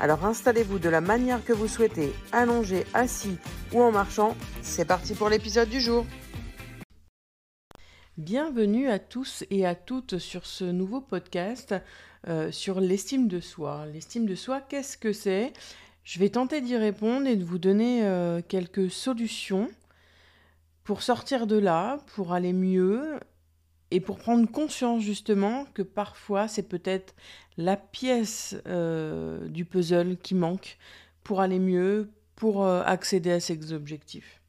Alors installez-vous de la manière que vous souhaitez, allongé, assis ou en marchant. C'est parti pour l'épisode du jour. Bienvenue à tous et à toutes sur ce nouveau podcast euh, sur l'estime de soi. L'estime de soi, qu'est-ce que c'est? Je vais tenter d'y répondre et de vous donner euh, quelques solutions pour sortir de là, pour aller mieux et pour prendre conscience justement que parfois c'est peut-être la pièce euh, du puzzle qui manque pour aller mieux, pour euh, accéder à ses objectifs.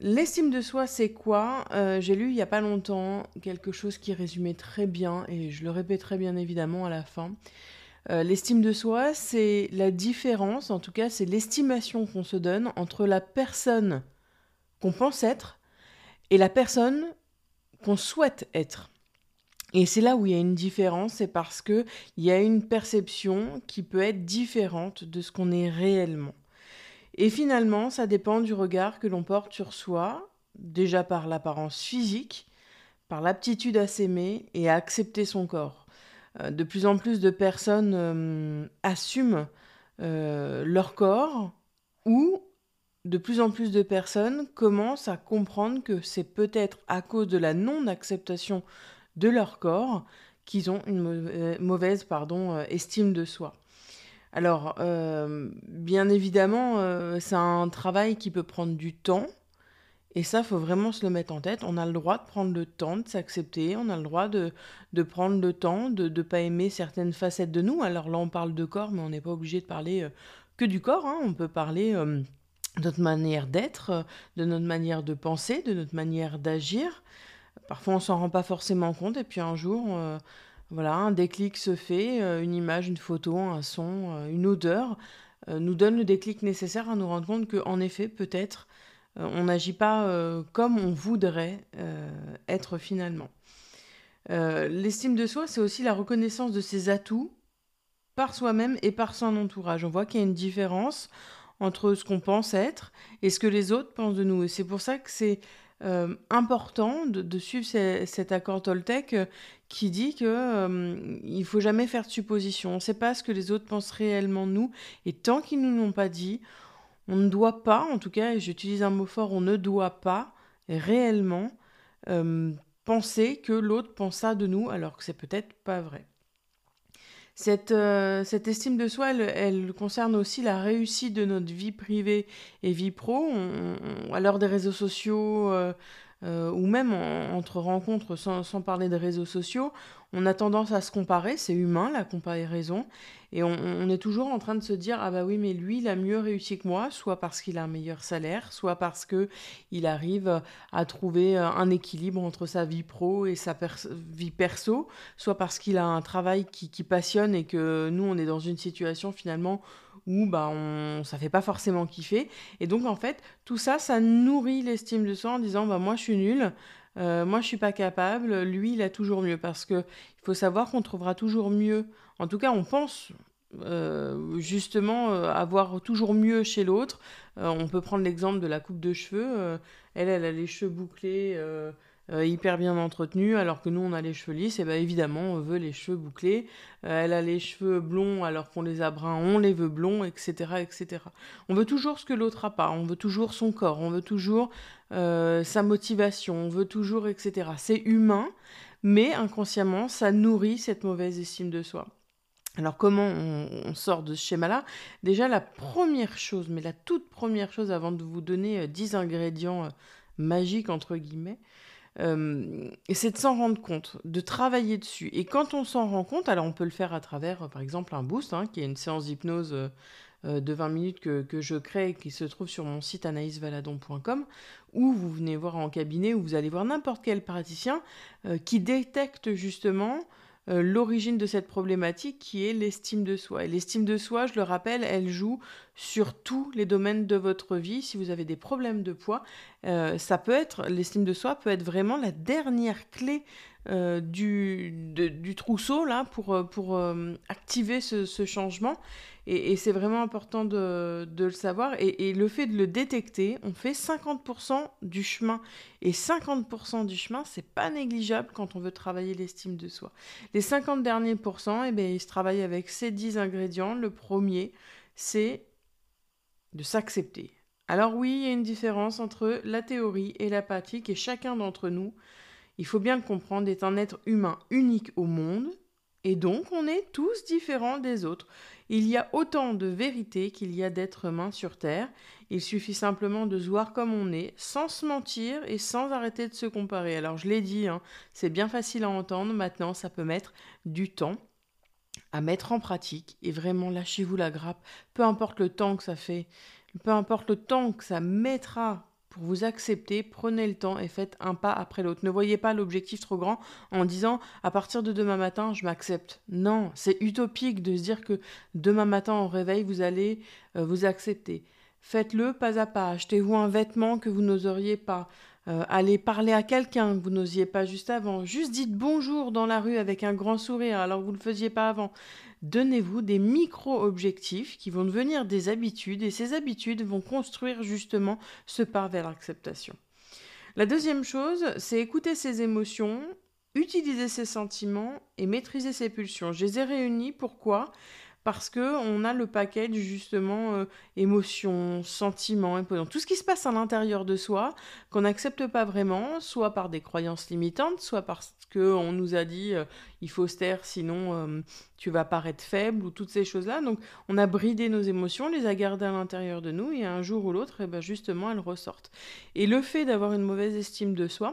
L'estime de soi, c'est quoi? Euh, J'ai lu il n'y a pas longtemps quelque chose qui résumait très bien, et je le répéterai bien évidemment à la fin. L'estime de soi, c'est la différence, en tout cas c'est l'estimation qu'on se donne entre la personne qu'on pense être et la personne qu'on souhaite être. Et c'est là où il y a une différence, c'est parce que il y a une perception qui peut être différente de ce qu'on est réellement. Et finalement, ça dépend du regard que l'on porte sur soi, déjà par l'apparence physique, par l'aptitude à s'aimer et à accepter son corps. Euh, de plus en plus de personnes euh, assument euh, leur corps ou de plus en plus de personnes commencent à comprendre que c'est peut-être à cause de la non-acceptation de leur corps qu'ils ont une euh, mauvaise euh, estime de soi. Alors, euh, bien évidemment, c'est un travail qui peut prendre du temps. Et ça, faut vraiment se le mettre en tête. On a le droit de prendre le temps de s'accepter. On a le droit de, prendre le temps de ne pas aimer certaines facettes de nous. Alors là, on parle de corps, mais on n'est pas obligé de parler que du corps. Hein. On peut parler notre manière d'être, de notre manière de penser, de notre manière d'agir. Parfois, on s'en rend pas forcément compte, et puis un jour, euh, voilà, un déclic se fait, euh, une image, une photo, un son, euh, une odeur nous donne le déclic nécessaire à nous rendre compte que, en effet, peut-être, on n'agit pas comme on voudrait être finalement. L'estime de soi, c'est aussi la reconnaissance de ses atouts par soi-même et par son entourage. On voit qu'il y a une différence entre ce qu'on pense être et ce que les autres pensent de nous. Et c'est pour ça que c'est euh, important de, suivre cet accord Toltec euh, qui dit que euh, il faut jamais faire de suppositions. On ne sait pas ce que les autres pensent réellement de nous, et tant qu'ils nous l'ont pas dit, on ne doit pas, en tout cas, et j'utilise un mot fort, on ne doit pas réellement penser que l'autre pense ça de nous, alors que c'est peut-être pas vrai. Cette, euh, cette estime de soi, elle, concerne aussi la réussite de notre vie privée et vie pro. à l'heure des réseaux sociaux, euh, euh, ou même entre rencontres sans, sans, parler de réseaux sociaux, on a tendance à se comparer, c'est humain la comparaison, et on, est toujours en train de se dire ah bah oui mais lui il a mieux réussi que moi, soit parce qu'il a un meilleur salaire, soit parce que il arrive à trouver euh, un équilibre entre sa vie pro et sa vie perso, soit parce qu'il a un travail qui, qui passionne et que nous on est dans une situation finalement où bah on ça fait pas forcément kiffer. Et donc en fait tout ça ça nourrit l'estime de soi en disant bah moi je suis nul euh, moi je suis pas capable lui il a toujours mieux. Parce que il faut savoir qu'on trouvera toujours mieux. En tout cas on pense euh, justement euh, avoir toujours mieux chez l'autre. On peut prendre l'exemple de la coupe de cheveux elle elle a les cheveux bouclés euh, hyper bien entretenue, alors que nous on a les cheveux lisses, et bien évidemment on veut les cheveux bouclés. Euh, elle a les cheveux blonds alors qu'on les a bruns, on les veut blonds, etc., etc. On veut toujours ce que l'autre a pas, on veut toujours son corps, on veut toujours euh, sa motivation, on veut toujours, etc. C'est humain, mais inconsciemment ça nourrit cette mauvaise estime de soi. Alors comment on, sort de ce schéma-là? Déjà la première chose, mais la toute première chose avant de vous donner 10 ingrédients magiques entre guillemets, euh, c'est de s'en rendre compte, de travailler dessus. Et quand on s'en rend compte, alors on peut le faire à travers, par exemple, un boost, hein, qui est une séance d'hypnose euh, de 20 minutes que, je crée, qui se trouve sur mon site anaïsvaladon.com, où vous venez voir en cabinet, où vous allez voir n'importe quel praticien euh, qui détecte justement euh, l'origine de cette problématique qui est l'estime de soi. Et l'estime de soi, je le rappelle, elle joue sur tous les domaines de votre vie. Si vous avez des problèmes de poids, euh, ça peut être, l'estime de soi peut être vraiment la dernière clé euh, du, du, trousseau là pour, pour activer ce, changement. Et, c'est vraiment important de, le savoir. Et, le fait de le détecter, on fait 50% du chemin. Et 50% du chemin, c'est pas négligeable quand on veut travailler l'estime de soi. Les 50 derniers pourcents, eh bien, ils se travaillent avec ces 10 ingrédients. Le premier, c'est de s'accepter. Alors oui, il y a une différence entre la théorie et la pratique. Et chacun d'entre nous, il faut bien le comprendre, est un être humain unique au monde. Et donc, on est tous différents des autres. Il y a autant de vérité qu'il y a d'êtres humains sur Terre. Il suffit simplement de se voir comme on est, sans se mentir et sans arrêter de se comparer. Alors je l'ai dit, hein, c'est bien facile à entendre, maintenant ça peut mettre du temps à mettre en pratique et vraiment lâchez-vous la grappe, peu importe le temps que ça fait, peu importe le temps que ça mettra pour vous accepter, prenez le temps et faites un pas après l'autre. Ne voyez pas l'objectif trop grand en disant à partir de demain matin, je m'accepte. Non, c'est utopique de se dire que demain matin au réveil, vous allez euh, vous accepter. Faites-le pas à pas. Achetez-vous un vêtement que vous n'oseriez pas. Euh, allez parler à quelqu'un que vous n'osiez pas juste avant. Juste dites bonjour dans la rue avec un grand sourire alors que vous ne le faisiez pas avant. Donnez-vous des micro-objectifs qui vont devenir des habitudes et ces habitudes vont construire justement ce pas vers l'acceptation. La deuxième chose, c'est écouter ses émotions, utiliser ses sentiments et maîtriser ses pulsions. Je les ai réunis. Pourquoi? Parce que on a le package justement euh, émotions, sentiments, tout ce qui se passe à l'intérieur de soi qu'on n'accepte pas vraiment, soit par des croyances limitantes, soit parce que on nous a dit euh, il faut se taire sinon euh, tu vas paraître faible ou toutes ces choses-là. Donc on a bridé nos émotions, les a gardées à l'intérieur de nous et un jour ou l'autre, eh ben, justement elles ressortent. Et le fait d'avoir une mauvaise estime de soi,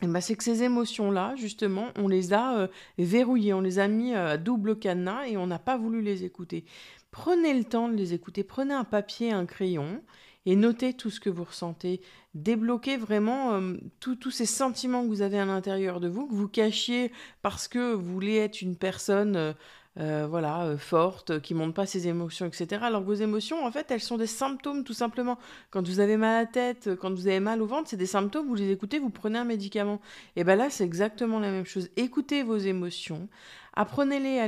eh ben, c'est que ces émotions-là, justement, on les a euh, verrouillées, on les a mis euh, à double cadenas et on n'a pas voulu les écouter. Prenez le temps de les écouter, prenez un papier, un crayon et notez tout ce que vous ressentez. Débloquez vraiment euh, tous ces sentiments que vous avez à l'intérieur de vous, que vous cachiez parce que vous voulez être une personne voilà, euh, forte, qui montre pas ses émotions, etc. Alors vos émotions, en fait, elles sont des symptômes, tout simplement. Quand vous avez mal à la tête, quand vous avez mal au ventre, c'est des symptômes, vous les écoutez, vous prenez un médicament. Et bien là, c'est exactement la même chose. Écoutez vos émotions, apprenez-les à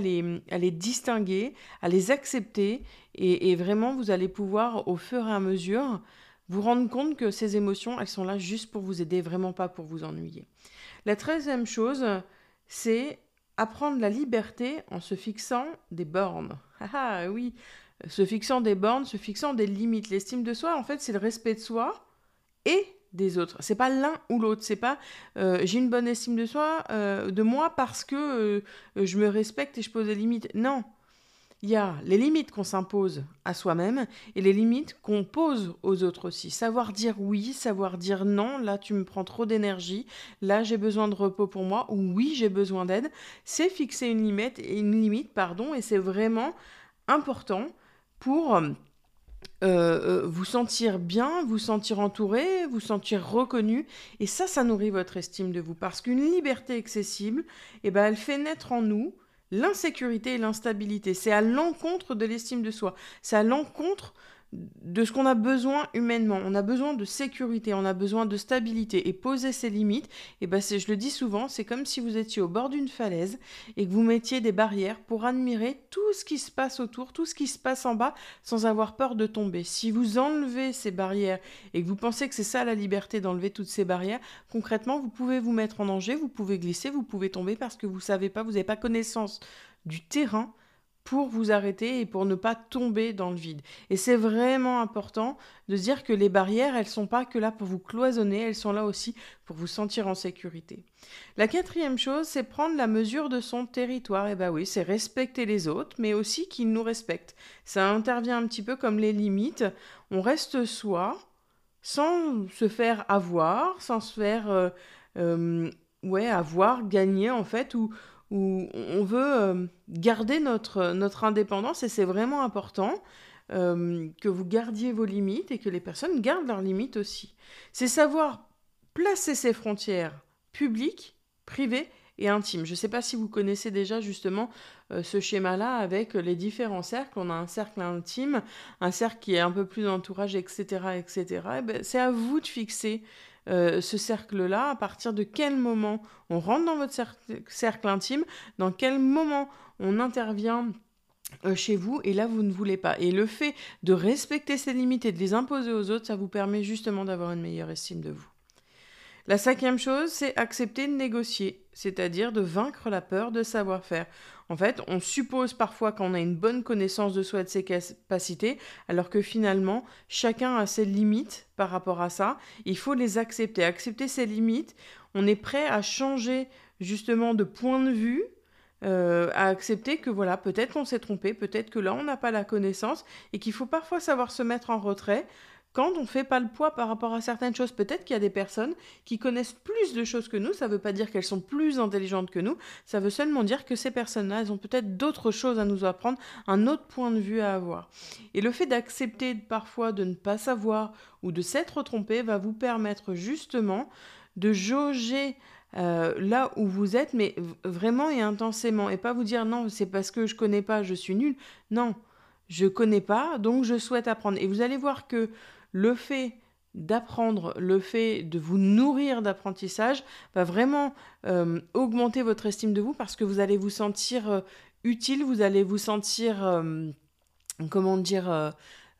les, distinguer, à les accepter, et vraiment, vous allez pouvoir, au fur et à mesure, vous rendre compte que ces émotions, elles sont là juste pour vous aider, vraiment pas pour vous ennuyer. La treizième chose, c'est apprendre la liberté en se fixant des bornes. Ah, ah oui, se fixant des bornes, se fixant des limites. L'estime de soi, en fait, c'est le respect de soi et des autres. C'est pas l'un ou l'autre. C'est pas euh, j'ai une bonne estime de soi, euh, de moi parce que euh, je me respecte et je pose des limites. Non, il y a les limites qu'on s'impose à soi-même et les limites qu'on pose aux autres aussi. Savoir dire oui, savoir dire non, là tu me prends trop d'énergie, là j'ai besoin de repos pour moi, ou oui j'ai besoin d'aide, c'est fixer une limite, une limite pardon, et c'est vraiment important pour euh, euh, vous sentir bien, vous sentir entouré, vous sentir reconnu. Et ça, ça nourrit votre estime de vous. Parce qu'une liberté excessible, eh ben, elle fait naître en nous l'insécurité et l'instabilité. C'est à l'encontre de l'estime de soi. C'est à l'encontre de ce qu'on a besoin humainement. On a besoin de sécurité, on a besoin de stabilité et poser ses limites. Et ben je le dis souvent, c'est comme si vous étiez au bord d'une falaise et que vous mettiez des barrières pour admirer tout ce qui se passe autour, tout ce qui se passe en bas sans avoir peur de tomber. Si vous enlevez ces barrières et que vous pensez que c'est ça la liberté d'enlever toutes ces barrières, concrètement, vous pouvez vous mettre en danger, vous pouvez glisser, vous pouvez tomber parce que vous savez pas, vous n'avez pas connaissance du terrain pour vous arrêter et pour ne pas tomber dans le vide. Et c'est vraiment important de dire que les barrières, elles sont pas que là pour vous cloisonner, elles sont là aussi pour vous sentir en sécurité. La quatrième chose, c'est prendre la mesure de son territoire. Et bah oui, c'est respecter les autres, mais aussi qu'ils nous respectent. Ça intervient un petit peu comme les limites. On reste soi, sans se faire avoir, sans se faire euh, euh, ouais avoir, gagner en fait, ou où on veut euh, garder notre, notre indépendance et c'est vraiment important euh, que vous gardiez vos limites et que les personnes gardent leurs limites aussi. C'est savoir placer ses frontières publiques, privées et intime. Je ne sais pas si vous connaissez déjà justement euh, ce schéma-là avec les différents cercles. On a un cercle intime, un cercle qui est un peu plus d'entourage, etc. etc. Et ben, c'est à vous de fixer euh, ce cercle-là, à partir de quel moment on rentre dans votre cercle intime, dans quel moment on intervient euh, chez vous et là vous ne voulez pas. Et le fait de respecter ces limites et de les imposer aux autres, ça vous permet justement d'avoir une meilleure estime de vous. La cinquième chose, c'est accepter de négocier, c'est-à-dire de vaincre la peur de savoir faire. En fait, on suppose parfois qu'on a une bonne connaissance de soi et de ses capacités, alors que finalement, chacun a ses limites par rapport à ça. Il faut les accepter. Accepter ses limites, on est prêt à changer justement de point de vue euh, à accepter que voilà, peut-être qu'on s'est trompé, peut-être que là on n'a pas la connaissance et qu'il faut parfois savoir se mettre en retrait quand on ne fait pas le poids par rapport à certaines choses. Peut-être qu'il y a des personnes qui connaissent plus de choses que nous, ça ne veut pas dire qu'elles sont plus intelligentes que nous, ça veut seulement dire que ces personnes-là, elles ont peut-être d'autres choses à nous apprendre, un autre point de vue à avoir. Et le fait d'accepter parfois de ne pas savoir ou de s'être trompé va vous permettre justement de jauger euh, là où vous êtes, mais vraiment et intensément. Et pas vous dire non, c'est parce que je connais pas, je suis nul. Non, je connais pas, donc je souhaite apprendre. Et vous allez voir que le fait d'apprendre, le fait de vous nourrir d'apprentissage va vraiment euh, augmenter votre estime de vous parce que vous allez vous sentir euh, utile, vous allez vous sentir, comment dire,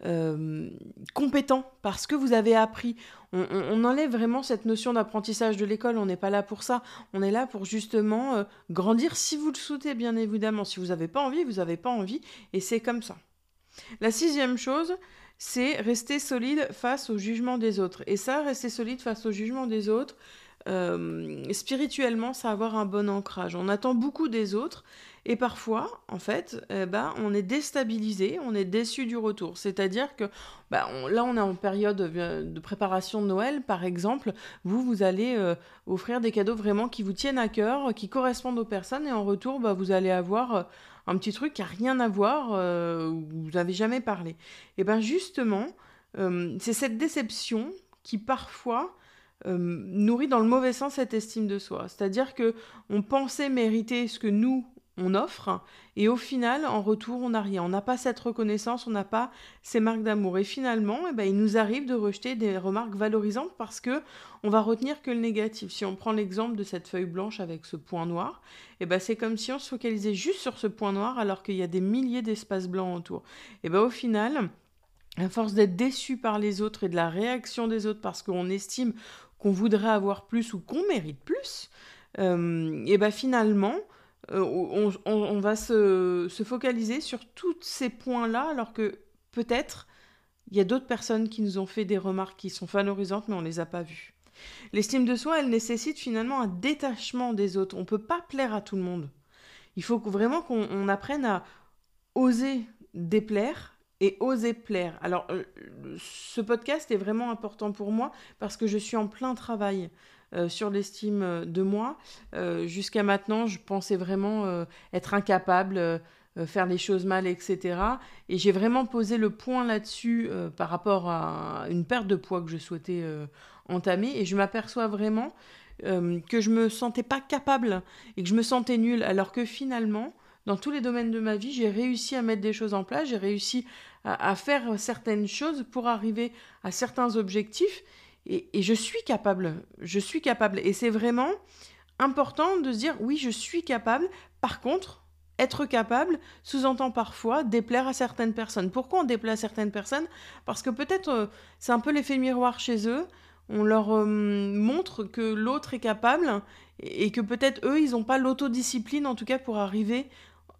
euh, compétent parce que vous avez appris. On, enlève vraiment cette notion d'apprentissage de l'école, on n'est pas là pour ça, on est là pour justement euh, grandir si vous le souhaitez bien évidemment. Si vous n'avez pas envie, vous n'avez pas envie et c'est comme ça. La sixième chose, c'est rester solide face au jugement des autres. Et ça, rester solide face au jugement des autres, euh, spirituellement, ça avoir un bon ancrage. On attend beaucoup des autres et parfois, en fait, ben, on est déstabilisé, on est déçu du retour. C'est-à-dire que bah, là, on est en période de préparation de Noël, par exemple. Vous, vous allez euh, offrir des cadeaux vraiment qui vous tiennent à cœur, qui correspondent aux personnes, et en retour, bah, vous allez avoir euh, un petit truc qui n'a rien à voir, où vous n'avez jamais parlé. Et bien justement, c'est cette déception qui parfois euh, nourrit dans le mauvais sens cette estime de soi. C'est-à-dire que on pensait mériter ce que nous on offre et au final en retour on n'a rien. On n'a pas cette reconnaissance, on n'a pas ces marques d'amour et finalement eh ben, il nous arrive de rejeter des remarques valorisantes parce que on va retenir que le négatif. Si on prend l'exemple de cette feuille blanche avec ce point noir, eh ben, c'est comme si on se focalisait juste sur ce point noir alors qu'il y a des milliers d'espaces blancs autour. Et ben au final à force d'être déçu par les autres et de la réaction des autres parce qu'on estime qu'on voudrait avoir plus ou qu'on mérite plus, euh, et ben finalement, euh, on, va se, focaliser sur tous ces points-là, alors que peut-être il y a d'autres personnes qui nous ont fait des remarques qui sont valorisantes, mais on ne les a pas vues. L'estime de soi, elle nécessite finalement un détachement des autres. On ne peut pas plaire à tout le monde. Il faut vraiment qu'on apprenne à oser déplaire et oser plaire. Alors, euh, ce podcast est vraiment important pour moi parce que je suis en plein travail euh, sur l'estime de moi. Euh, jusqu'à maintenant, je pensais vraiment être incapable, faire les choses mal, etc. Et j'ai vraiment posé le point là-dessus par rapport à une perte de poids que je souhaitais entamer. Et je m'aperçois vraiment que je me sentais pas capable et que je me sentais nulle, alors que finalement, dans tous les domaines de ma vie, j'ai réussi à mettre des choses en place, j'ai réussi à, faire certaines choses pour arriver à certains objectifs. Et, je suis capable, je suis capable. Et c'est vraiment important de se dire, oui, je suis capable. Par contre, être capable sous-entend parfois déplaire à certaines personnes. Pourquoi on déplaît à certaines personnes? Parce que peut-être euh, c'est un peu l'effet miroir chez eux. On leur euh, montre que l'autre est capable et que peut-être eux, ils n'ont pas l'autodiscipline, en tout cas, pour arriver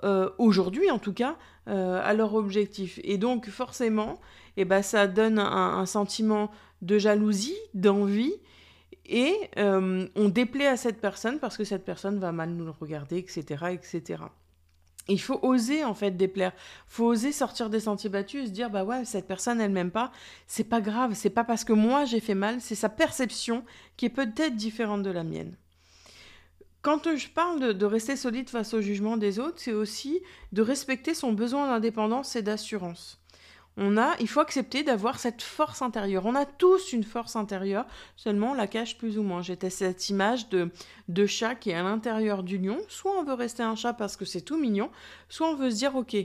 euh, aujourd'hui en tout cas, euh, à leur objectif. Et donc forcément, eh ben, ça donne un, sentiment de jalousie, d'envie, et euh, on déplaît à cette personne parce que cette personne va mal nous regarder, etc. etc. Il faut oser en fait déplaire. Faut oser sortir des sentiers battus et se dire bah ouais cette personne elle m'aime pas. C'est pas grave. C'est pas parce que moi j'ai fait mal. C'est sa perception qui est peut-être différente de la mienne. Quand je parle de, rester solide face au jugement des autres, c'est aussi de respecter son besoin d'indépendance et d'assurance. On a, il faut accepter d'avoir cette force intérieure. On a tous une force intérieure, seulement on la cache plus ou moins. J'étais cette image de, de chat qui est à l'intérieur du lion. Soit on veut rester un chat parce que c'est tout mignon, soit on veut se dire, ok,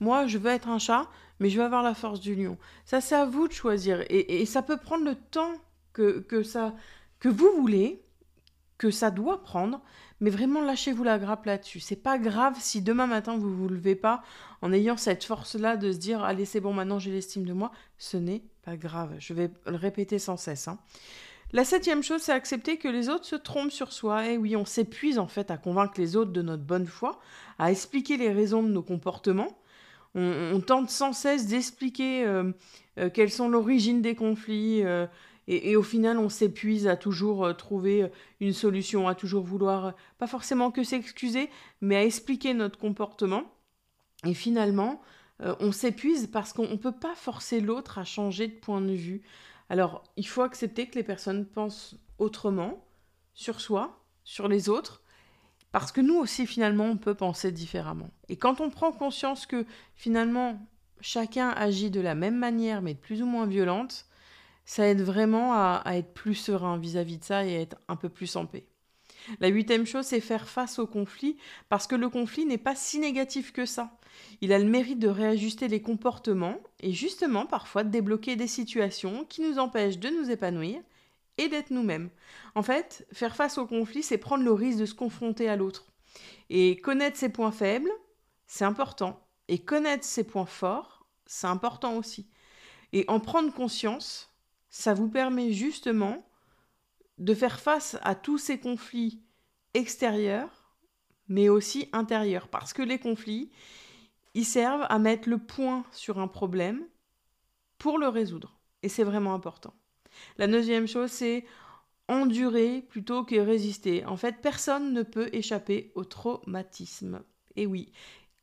moi je veux être un chat, mais je veux avoir la force du lion. Ça, c'est à vous de choisir. Et, ça peut prendre le temps que, ça, que vous voulez, que ça doit prendre, mais vraiment lâchez-vous la grappe là-dessus. C'est pas grave si demain matin vous vous levez pas en ayant cette force-là de se dire allez c'est bon maintenant j'ai l'estime de moi. Ce n'est pas grave. Je vais le répéter sans cesse. Hein. La septième chose, c'est accepter que les autres se trompent sur soi. Et oui, on s'épuise en fait à convaincre les autres de notre bonne foi, à expliquer les raisons de nos comportements. On, tente sans cesse d'expliquer euh, euh, quelles sont l'origine des conflits, euh, et, au final, on s'épuise à toujours euh, trouver euh, une solution, à toujours vouloir, euh, pas forcément que s'excuser, mais à expliquer notre comportement. Et finalement, on s'épuise parce qu'on ne peut pas forcer l'autre à changer de point de vue. Alors, il faut accepter que les personnes pensent autrement sur soi, sur les autres, parce que nous aussi, finalement, on peut penser différemment. Et quand on prend conscience que, finalement, chacun agit de la même manière, mais de plus ou moins violente, ça aide vraiment à, être plus serein vis-à-vis de ça et à être un peu plus en paix. La huitième chose, c'est faire face au conflit, parce que le conflit n'est pas si négatif que ça. Il a le mérite de réajuster les comportements et justement parfois de débloquer des situations qui nous empêchent de nous épanouir et d'être nous-mêmes. En fait, faire face au conflit, c'est prendre le risque de se confronter à l'autre. Et connaître ses points faibles, c'est important. Et connaître ses points forts, c'est important aussi. Et en prendre conscience, ça vous permet justement de faire face à tous ces conflits extérieurs, mais aussi intérieurs. Parce que les conflits, ils servent à mettre le point sur un problème pour le résoudre. Et c'est vraiment important. La deuxième chose, c'est endurer plutôt que résister. En fait, personne ne peut échapper au traumatisme. Et oui,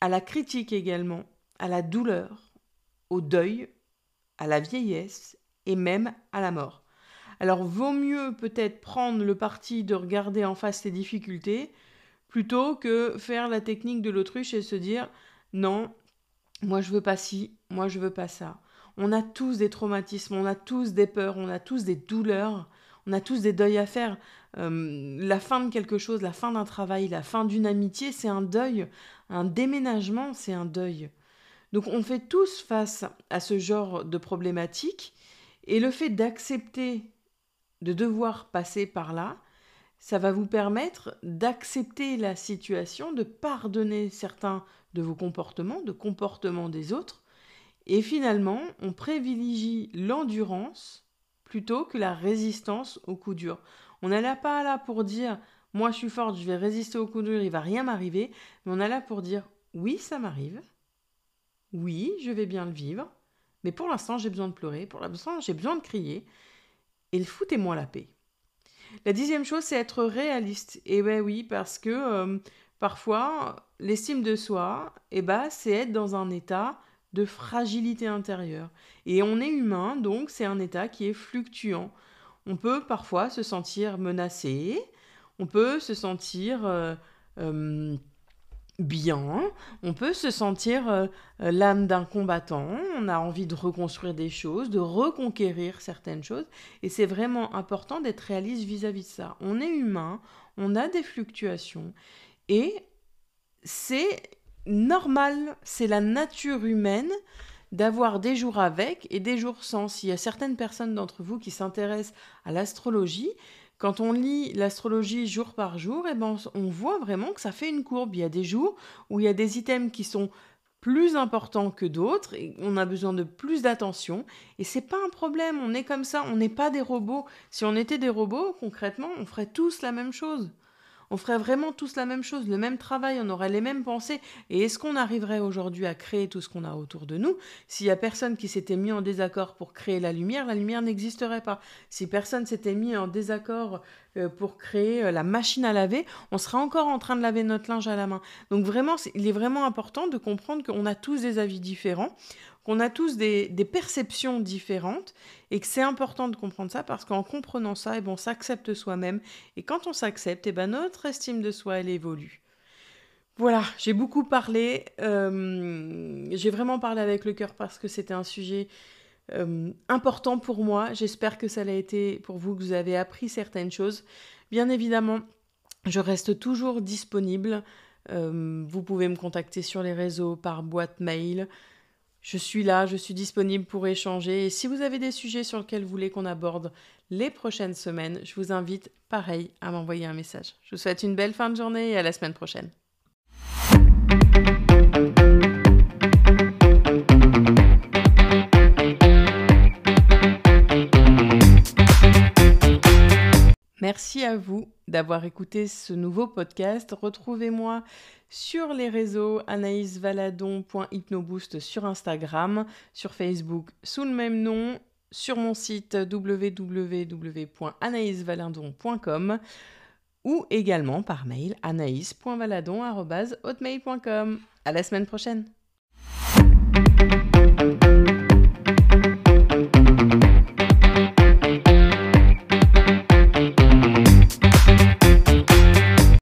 à la critique également, à la douleur, au deuil, à la vieillesse et même à la mort. Alors vaut mieux peut-être prendre le parti de regarder en face les difficultés plutôt que faire la technique de l'autruche et se dire non, moi je veux pas ci, moi je veux pas ça. On a tous des traumatismes, on a tous des peurs, on a tous des douleurs, on a tous des deuils à faire. Euh, la fin de quelque chose, la fin d'un travail, la fin d'une amitié, c'est un deuil. Un déménagement, c'est un deuil. Donc on fait tous face à ce genre de problématiques et le fait d'accepter de devoir passer par là, ça va vous permettre d'accepter la situation, de pardonner certains de vos comportements, de comportements des autres, et finalement, on privilégie l'endurance plutôt que la résistance au coup dur. On n'est pas là pour dire moi je suis forte, je vais résister au coup dur, il va rien m'arriver, mais on est là pour dire oui, ça m'arrive. Oui, je vais bien le vivre. Mais pour l'instant, j'ai besoin de pleurer, pour l'instant, j'ai besoin de crier. Et foutez-moi la paix. La dixième chose, c'est être réaliste. Et ben oui, parce que euh, parfois, l'estime de soi, eh ben, c'est être dans un état de fragilité intérieure. Et on est humain, donc c'est un état qui est fluctuant. On peut parfois se sentir menacé, on peut se sentir euh, euh, bien, on peut se sentir euh, euh, l'âme d'un combattant, on a envie de reconstruire des choses, de reconquérir certaines choses, et c'est vraiment important d'être réaliste vis-à-vis de ça. On est humain, on a des fluctuations, et c'est normal, c'est la nature humaine d'avoir des jours avec et des jours sans. S'il y a certaines personnes d'entre vous qui s'intéressent à l'astrologie, quand on lit l'astrologie jour par jour, eh ben, on voit vraiment que ça fait une courbe. Il y a des jours où il y a des items qui sont plus importants que d'autres et on a besoin de plus d'attention et c'est pas un problème, on est comme ça, on n'est pas des robots. Si on était des robots, concrètement, on ferait tous la même chose on ferait vraiment tous la même chose, le même travail, on aurait les mêmes pensées. Et est-ce qu'on arriverait aujourd'hui à créer tout ce qu'on a autour de nous? S'il y a personne qui s'était mis en désaccord pour créer la lumière, la lumière n'existerait pas. Si personne s'était mis en désaccord euh, pour créer euh, la machine à laver, on serait encore en train de laver notre linge à la main. Donc vraiment, il est vraiment important de comprendre qu'on a tous des avis différents qu'on a tous des, perceptions différentes et que c'est important de comprendre ça parce qu'en comprenant ça, eh ben, on s'accepte soi-même et quand on s'accepte, eh ben, notre estime de soi, elle évolue. Voilà, j'ai beaucoup parlé. euh, j'ai vraiment parlé avec le cœur parce que c'était un sujet euh, important pour moi. J'espère que ça l'a été pour vous, que vous avez appris certaines choses. Bien évidemment, je reste toujours disponible. Euh, vous pouvez me contacter sur les réseaux par boîte mail. Je suis là, je suis disponible pour échanger. Et si vous avez des sujets sur lesquels vous voulez qu'on aborde les prochaines semaines, je vous invite, pareil, à m'envoyer un message. Je vous souhaite une belle fin de journée et à la semaine prochaine. Merci à vous d'avoir écouté ce nouveau podcast. Retrouvez-moi sur les réseaux anaïsvaladon.hypnoboost sur Instagram, sur Facebook sous le même nom, sur mon site www.anaïsvaladon.com ou également par mail anaïs.valadon.hotmail.com. À la semaine prochaine!